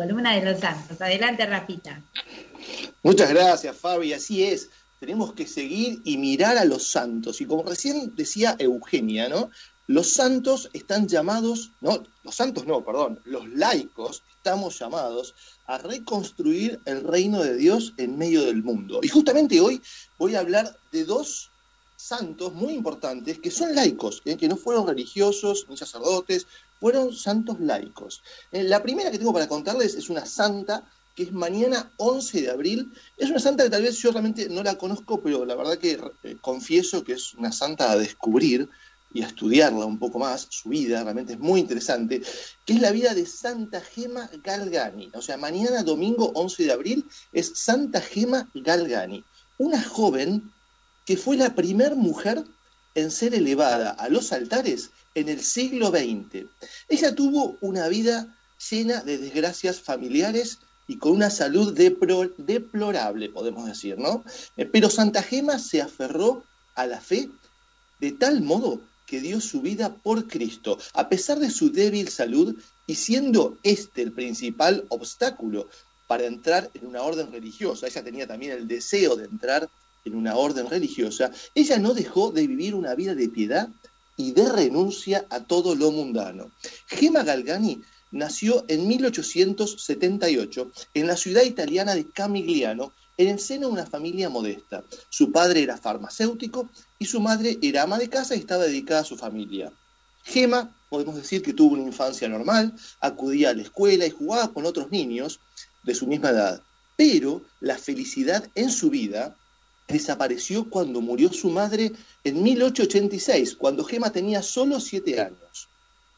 columna de los santos. Adelante, Rafita. Muchas gracias, Fabi. Así es. Tenemos que seguir y mirar a los santos. Y como recién decía Eugenia, ¿no? Los santos están llamados, no, los santos no, perdón, los laicos estamos llamados a reconstruir el reino de Dios en medio del mundo. Y justamente hoy voy a hablar de dos santos muy importantes que son laicos, ¿eh? que no fueron religiosos ni sacerdotes, fueron santos laicos. Eh, la primera que tengo para contarles es una santa que es mañana 11 de abril. Es una santa que tal vez yo realmente no la conozco, pero la verdad que eh, confieso que es una santa a descubrir y a estudiarla un poco más, su vida realmente es muy interesante, que es la vida de Santa Gema Galgani. O sea, mañana domingo 11 de abril es Santa Gema Galgani, una joven que fue la primera mujer en ser elevada a los altares en el siglo XX. Ella tuvo una vida llena de desgracias familiares y con una salud deplorable, podemos decir, ¿no? Eh, pero Santa Gema se aferró a la fe de tal modo que dio su vida por Cristo, a pesar de su débil salud y siendo este el principal obstáculo para entrar en una orden religiosa. Ella tenía también el deseo de entrar en una orden religiosa. Ella no dejó de vivir una vida de piedad y de renuncia a todo lo mundano. Gema Galgani nació en 1878 en la ciudad italiana de Camigliano en el seno de una familia modesta. Su padre era farmacéutico y su madre era ama de casa y estaba dedicada a su familia. Gema, podemos decir que tuvo una infancia normal, acudía a la escuela y jugaba con otros niños de su misma edad. Pero la felicidad en su vida desapareció cuando murió su madre en 1886, cuando Gema tenía solo siete años.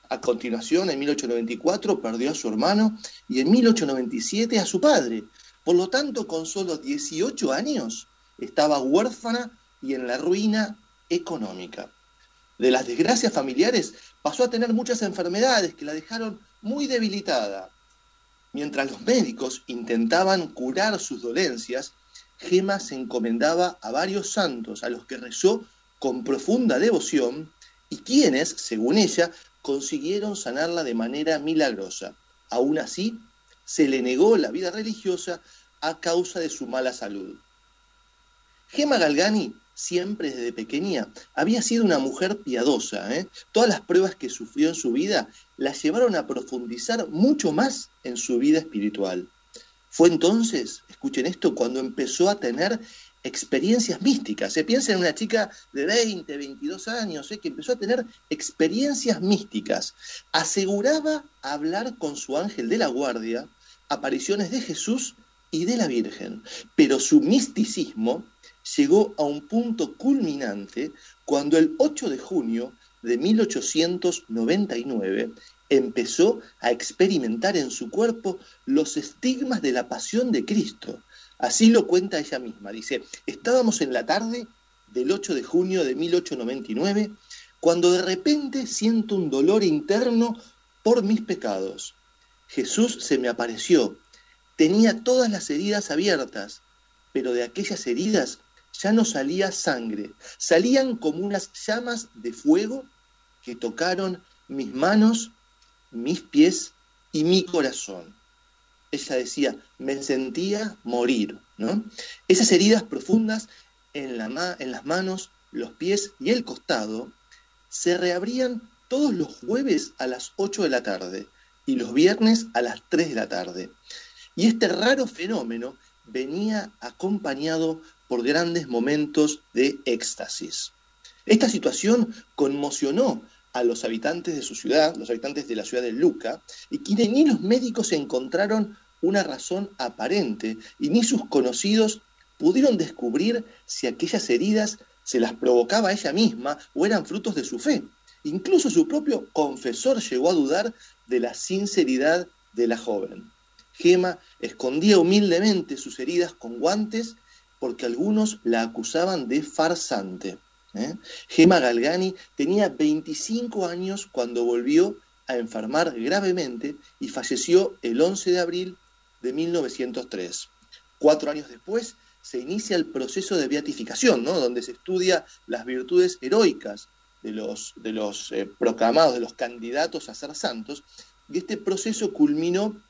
A continuación, en 1894, perdió a su hermano y en 1897 a su padre, por lo tanto, con solo 18 años estaba huérfana y en la ruina económica. De las desgracias familiares pasó a tener muchas enfermedades que la dejaron muy debilitada. Mientras los médicos intentaban curar sus dolencias, Gema se encomendaba a varios santos a los que rezó con profunda devoción y quienes, según ella, consiguieron sanarla de manera milagrosa. Aún así, se le negó la vida religiosa a causa de su mala salud. Gema Galgani siempre desde pequeña había sido una mujer piadosa. ¿eh? Todas las pruebas que sufrió en su vida la llevaron a profundizar mucho más en su vida espiritual. Fue entonces, escuchen esto, cuando empezó a tener experiencias místicas. Se piensa en una chica de 20, 22 años ¿eh? que empezó a tener experiencias místicas. Aseguraba hablar con su ángel de la guardia apariciones de Jesús y de la Virgen, pero su misticismo llegó a un punto culminante cuando el 8 de junio de 1899 empezó a experimentar en su cuerpo los estigmas de la pasión de Cristo. Así lo cuenta ella misma. Dice, estábamos en la tarde del 8 de junio de 1899 cuando de repente siento un dolor interno por mis pecados. Jesús se me apareció. Tenía todas las heridas abiertas, pero de aquellas heridas ya no salía sangre, salían como unas llamas de fuego que tocaron mis manos, mis pies y mi corazón. Ella decía, me sentía morir. Esas heridas profundas en las manos, los pies y el costado se reabrían todos los jueves a las 8 de la tarde y los viernes a las 3 de la tarde. Y este raro fenómeno venía acompañado por grandes momentos de éxtasis. Esta situación conmocionó a los habitantes de su ciudad, los habitantes de la ciudad de Luca, y quienes ni los médicos encontraron una razón aparente y ni sus conocidos pudieron descubrir si aquellas heridas se las provocaba ella misma o eran frutos de su fe. Incluso su propio confesor llegó a dudar de la sinceridad de la joven. Gema escondía humildemente sus heridas con guantes porque algunos la acusaban de farsante. ¿Eh? Gema Galgani tenía 25 años cuando volvió a enfermar gravemente y falleció el 11 de abril de 1903. Cuatro años después se inicia el proceso de beatificación, donde se estudia las virtudes heroicas de los, de los eh, proclamados, de los candidatos a ser santos, y este proceso culminó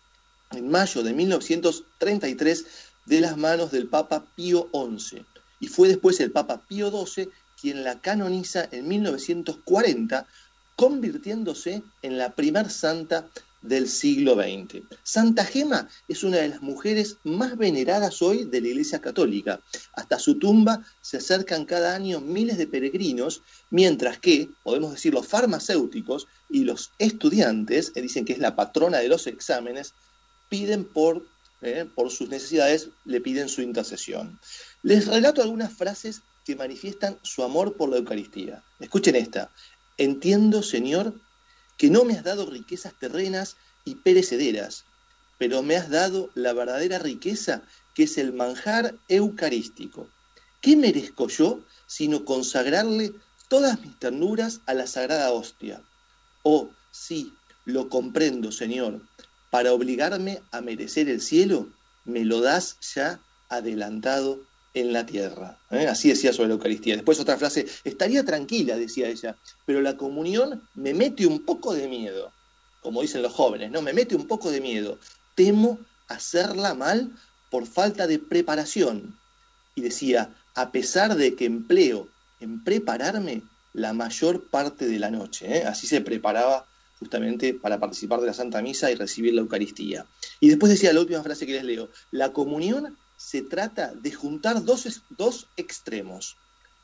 en mayo de 1933 de las manos del Papa Pío XI. Y fue después el Papa Pío XII quien la canoniza en 1940, convirtiéndose en la primer santa del siglo XX. Santa Gema es una de las mujeres más veneradas hoy de la Iglesia Católica. Hasta su tumba se acercan cada año miles de peregrinos, mientras que, podemos decir, los farmacéuticos y los estudiantes, que dicen que es la patrona de los exámenes, piden por, eh, por sus necesidades, le piden su intercesión. Les relato algunas frases que manifiestan su amor por la Eucaristía. Escuchen esta. Entiendo, Señor, que no me has dado riquezas terrenas y perecederas, pero me has dado la verdadera riqueza que es el manjar eucarístico. ¿Qué merezco yo sino consagrarle todas mis ternuras a la sagrada hostia? Oh, sí, lo comprendo, Señor. Para obligarme a merecer el cielo, me lo das ya adelantado en la tierra. ¿eh? Así decía sobre la Eucaristía. Después otra frase, estaría tranquila, decía ella, pero la comunión me mete un poco de miedo, como dicen los jóvenes, ¿no? Me mete un poco de miedo. Temo hacerla mal por falta de preparación. Y decía, a pesar de que empleo en prepararme la mayor parte de la noche. ¿eh? Así se preparaba justamente para participar de la Santa Misa y recibir la Eucaristía. Y después decía la última frase que les leo, la comunión se trata de juntar dos, dos extremos.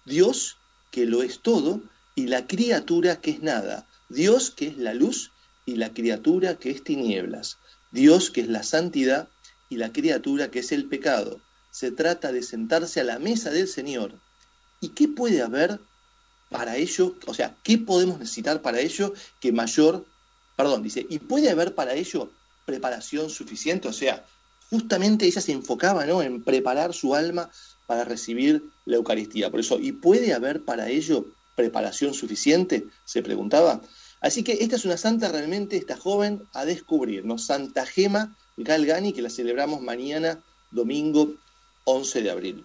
Dios, que lo es todo, y la criatura que es nada. Dios, que es la luz, y la criatura que es tinieblas. Dios, que es la santidad, y la criatura que es el pecado. Se trata de sentarse a la mesa del Señor. ¿Y qué puede haber para ello? O sea, ¿qué podemos necesitar para ello que mayor, perdón, dice, ¿y puede haber para ello preparación suficiente? O sea, justamente ella se enfocaba ¿no? en preparar su alma para recibir la Eucaristía. Por eso, ¿y puede haber para ello preparación suficiente? Se preguntaba. Así que esta es una santa realmente, esta joven a descubrir, ¿no? Santa Gema Galgani, que la celebramos mañana, domingo 11 de abril.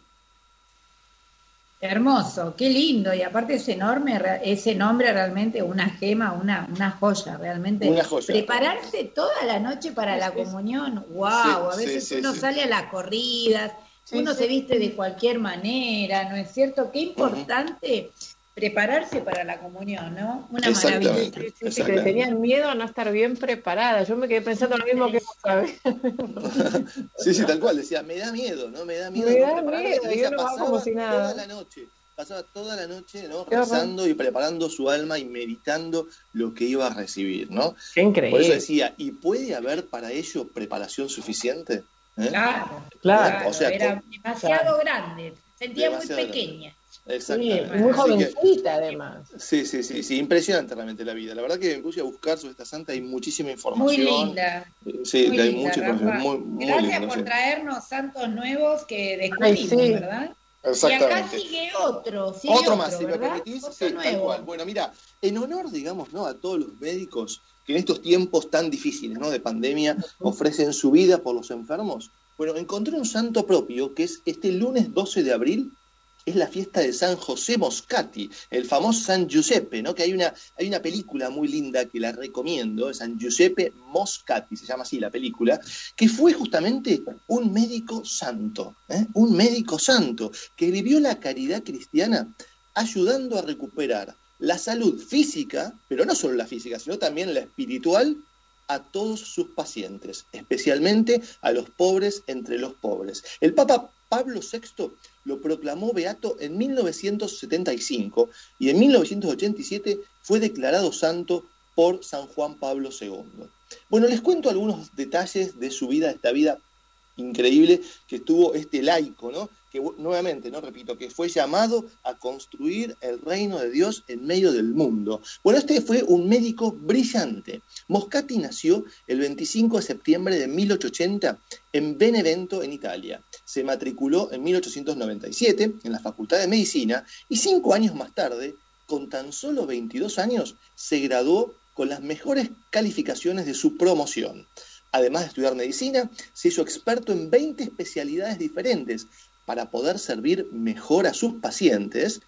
Hermoso, qué lindo, y aparte es enorme, ese nombre realmente una gema, una, una joya, realmente. Una joya. Prepararse toda la noche para la comunión, wow, a veces uno sale a las corridas, uno se viste de cualquier manera, ¿no es cierto? Qué importante prepararse para la comunión, ¿no? Una maravilla. Sí, que tenían miedo a no estar bien preparada. Yo me quedé pensando lo mismo que vos sabés. sí, sí, tal cual. Decía, me da miedo, ¿no? Me da miedo. Me da miedo, yo no como si nada. Toda la noche. Pasaba toda la noche, ¿no? Rezando y preparando su alma y meditando lo que iba a recibir, ¿no? Qué increíble. Por eso decía, ¿y puede haber para ello preparación suficiente? ¿Eh? Claro, claro. O sea, era demasiado grande. Sentía muy pequeña. Exactamente. muy jovencita además. Sí, sí, sí, sí, impresionante realmente la vida. La verdad que me puse a buscar sobre esta santa, hay muchísima información. Muy linda. Sí, hay mucha información. Muy, muy Gracias por traernos santos nuevos que descubrimos, ¿verdad? Exactamente. Y acá sigue otro, sigue otro, otro más, si me permitís. Sí, tal cual. Bueno, mira, en honor, digamos, ¿no? a todos los médicos que en estos tiempos tan difíciles, ¿no? De pandemia, ofrecen su vida por los enfermos. Bueno, encontré un santo propio que es este lunes 12 de abril, es la fiesta de San José Moscati, el famoso San Giuseppe, ¿no? Que hay una, hay una película muy linda que la recomiendo, San Giuseppe Moscati, se llama así la película, que fue justamente un médico santo, ¿eh? un médico santo, que vivió la caridad cristiana ayudando a recuperar la salud física, pero no solo la física, sino también la espiritual a todos sus pacientes, especialmente a los pobres entre los pobres. El Papa Pablo VI lo proclamó beato en 1975 y en 1987 fue declarado santo por San Juan Pablo II. Bueno, les cuento algunos detalles de su vida, esta vida increíble que tuvo este laico, ¿no? que nuevamente, no repito, que fue llamado a construir el reino de Dios en medio del mundo. Bueno, este fue un médico brillante. Moscati nació el 25 de septiembre de 1880 en Benevento, en Italia. Se matriculó en 1897 en la Facultad de Medicina y cinco años más tarde, con tan solo 22 años, se graduó con las mejores calificaciones de su promoción. Además de estudiar medicina, se hizo experto en 20 especialidades diferentes, para poder servir mejor a sus pacientes,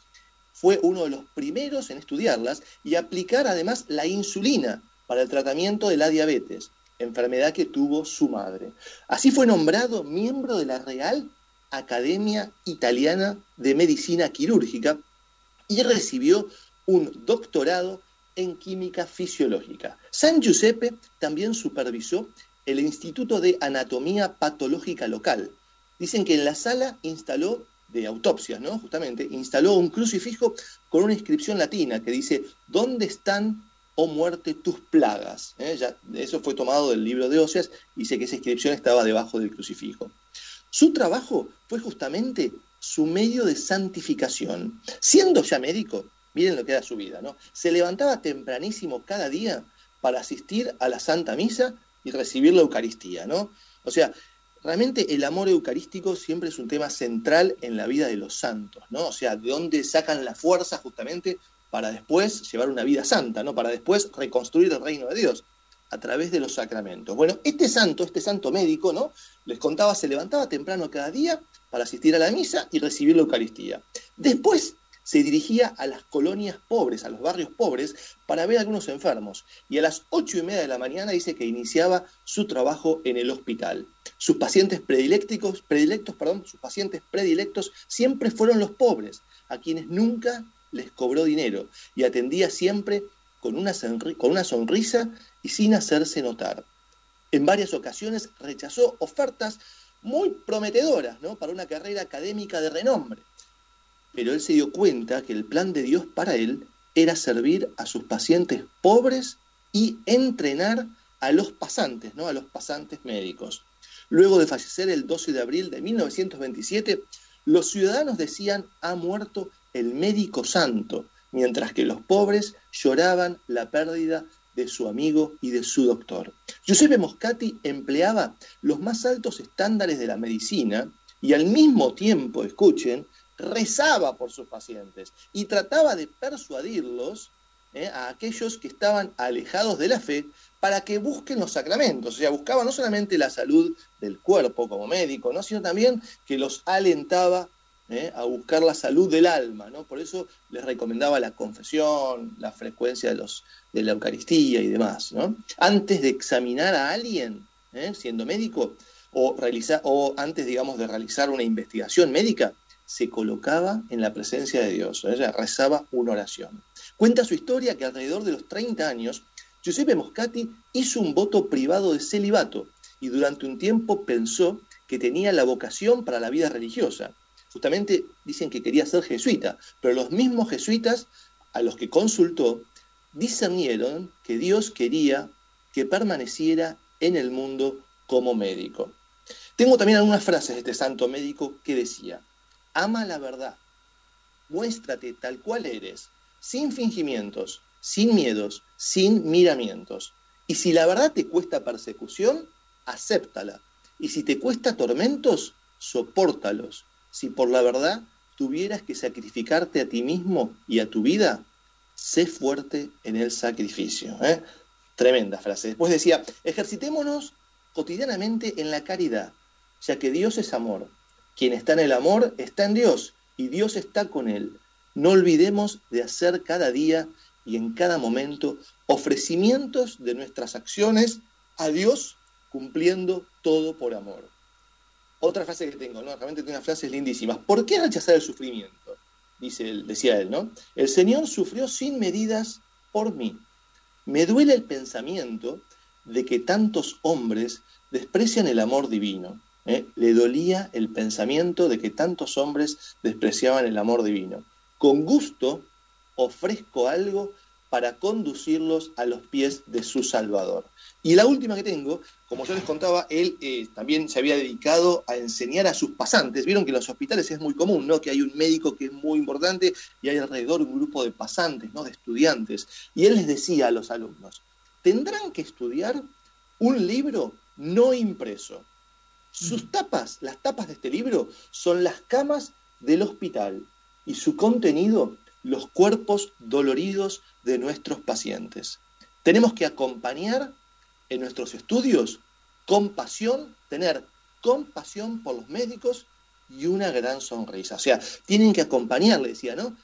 fue uno de los primeros en estudiarlas y aplicar además la insulina para el tratamiento de la diabetes. enfermedad que tuvo su madre. Así fue nombrado miembro de la Real Academia Italiana de Medicina Quirúrgica y recibió un doctorado en química fisiológica. San Giuseppe también supervisó el Instituto de Anatomía Patológica Local. Dicen que en la sala instaló de autopsias, ¿no? Justamente, instaló un crucifijo con una inscripción latina que dice, ¿dónde están, oh muerte, tus plagas? ¿Eh? eso fue tomado del libro de Oseas y dice que esa inscripción estaba debajo del crucifijo. Su trabajo fue justamente su medio de santificación. Siendo ya médico, miren lo que era su vida, ¿no? Se levantaba tempranísimo cada día para asistir a la Santa Misa y recibir la Eucaristía, ¿no? O sea, realmente el amor eucarístico siempre es un tema central en la vida de los santos, ¿no? O sea, de dónde sacan la fuerza justamente para después llevar una vida santa, ¿no? Para después reconstruir el reino de Dios a través de los sacramentos. Bueno, este santo, este santo médico, ¿no? Les contaba, se levantaba temprano cada día para asistir a la misa y recibir la Eucaristía. Después se dirigía a las colonias pobres, a los barrios pobres, para ver a algunos enfermos. Y a las ocho y media de la mañana dice que iniciaba su trabajo en el hospital. Sus pacientes predilectos, predilectos, perdón, sus pacientes predilectos siempre fueron los pobres, a quienes nunca les cobró dinero y atendía siempre con una, con una sonrisa y sin hacerse notar. En varias ocasiones rechazó ofertas muy prometedoras ¿no? para una carrera académica de renombre pero él se dio cuenta que el plan de Dios para él era servir a sus pacientes pobres y entrenar a los pasantes, ¿no? a los pasantes médicos. Luego de fallecer el 12 de abril de 1927, los ciudadanos decían ha muerto el médico santo, mientras que los pobres lloraban la pérdida de su amigo y de su doctor. Giuseppe Moscati empleaba los más altos estándares de la medicina y al mismo tiempo, escuchen, rezaba por sus pacientes y trataba de persuadirlos eh, a aquellos que estaban alejados de la fe para que busquen los sacramentos. O sea, buscaba no solamente la salud del cuerpo como médico, ¿no? sino también que los alentaba eh, a buscar la salud del alma. ¿no? Por eso les recomendaba la confesión, la frecuencia de, los, de la Eucaristía y demás. ¿no? Antes de examinar a alguien, eh, siendo médico, o, o antes, digamos, de realizar una investigación médica, se colocaba en la presencia de Dios, ella rezaba una oración. Cuenta su historia que alrededor de los 30 años, Giuseppe Moscati hizo un voto privado de celibato y durante un tiempo pensó que tenía la vocación para la vida religiosa. Justamente dicen que quería ser jesuita, pero los mismos jesuitas a los que consultó discernieron que Dios quería que permaneciera en el mundo como médico. Tengo también algunas frases de este santo médico que decía, ama la verdad, muéstrate tal cual eres, sin fingimientos, sin miedos, sin miramientos. Y si la verdad te cuesta persecución, acéptala. Y si te cuesta tormentos, sopórtalos. Si por la verdad tuvieras que sacrificarte a ti mismo y a tu vida, sé fuerte en el sacrificio. ¿eh? Tremenda frase. Después decía, ejercitémonos cotidianamente en la caridad, ya que Dios es amor quien está en el amor está en Dios y Dios está con él. No olvidemos de hacer cada día y en cada momento ofrecimientos de nuestras acciones a Dios cumpliendo todo por amor. Otra frase que tengo, ¿no? Realmente tiene unas frases lindísimas. ¿Por qué rechazar el sufrimiento? Dice él, decía él, ¿no? El Señor sufrió sin medidas por mí. Me duele el pensamiento de que tantos hombres desprecian el amor divino. ¿Eh? le dolía el pensamiento de que tantos hombres despreciaban el amor divino. Con gusto ofrezco algo para conducirlos a los pies de su Salvador. Y la última que tengo, como yo les contaba, él eh, también se había dedicado a enseñar a sus pasantes. Vieron que en los hospitales es muy común, ¿no? Que hay un médico que es muy importante y hay alrededor un grupo de pasantes, ¿no? De estudiantes. Y él les decía a los alumnos, tendrán que estudiar un libro no impreso. Sus tapas, las tapas de este libro, son las camas del hospital y su contenido, los cuerpos doloridos de nuestros pacientes. Tenemos que acompañar en nuestros estudios compasión, tener compasión por los médicos y una gran sonrisa. O sea, tienen que acompañar, le decía, ¿no?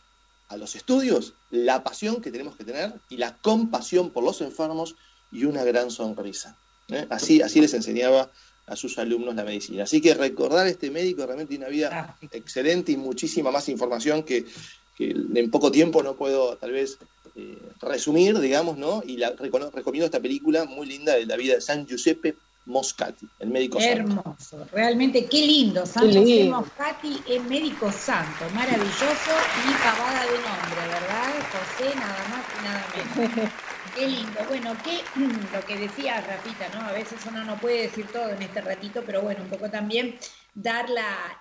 A los estudios, la pasión que tenemos que tener y la compasión por los enfermos y una gran sonrisa. ¿Eh? Así, así les enseñaba a sus alumnos la medicina. Así que recordar a este médico realmente tiene una vida excelente y muchísima más información que, en poco tiempo no puedo tal vez eh, resumir, digamos, ¿no? Y la, recomiendo esta película muy linda de la vida de San Giuseppe Moscati, el médico Hermoso, santo. realmente qué lindo. San Giuseppe Moscati es médico santo, maravilloso y pavada de nombre, ¿verdad? José, nada más y nada menos. Qué lindo. Bueno, qué, lo que decía Rafita, ¿no? A veces uno no puede decir todo en este ratito, pero bueno, un poco también dar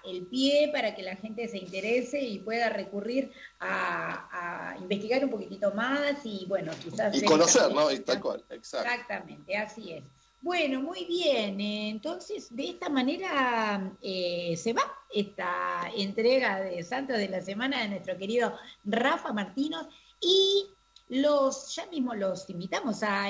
el pie para que la gente se interese y pueda recurrir a, investigar un poquitito más y bueno, quizás... Y conocer, ¿no? tal cual, Exactamente, así es. Bueno, muy bien. Entonces, de esta manera eh, se va esta entrega de Santos de la Semana de nuestro querido Rafa Martínez y los, ya mismo los invitamos a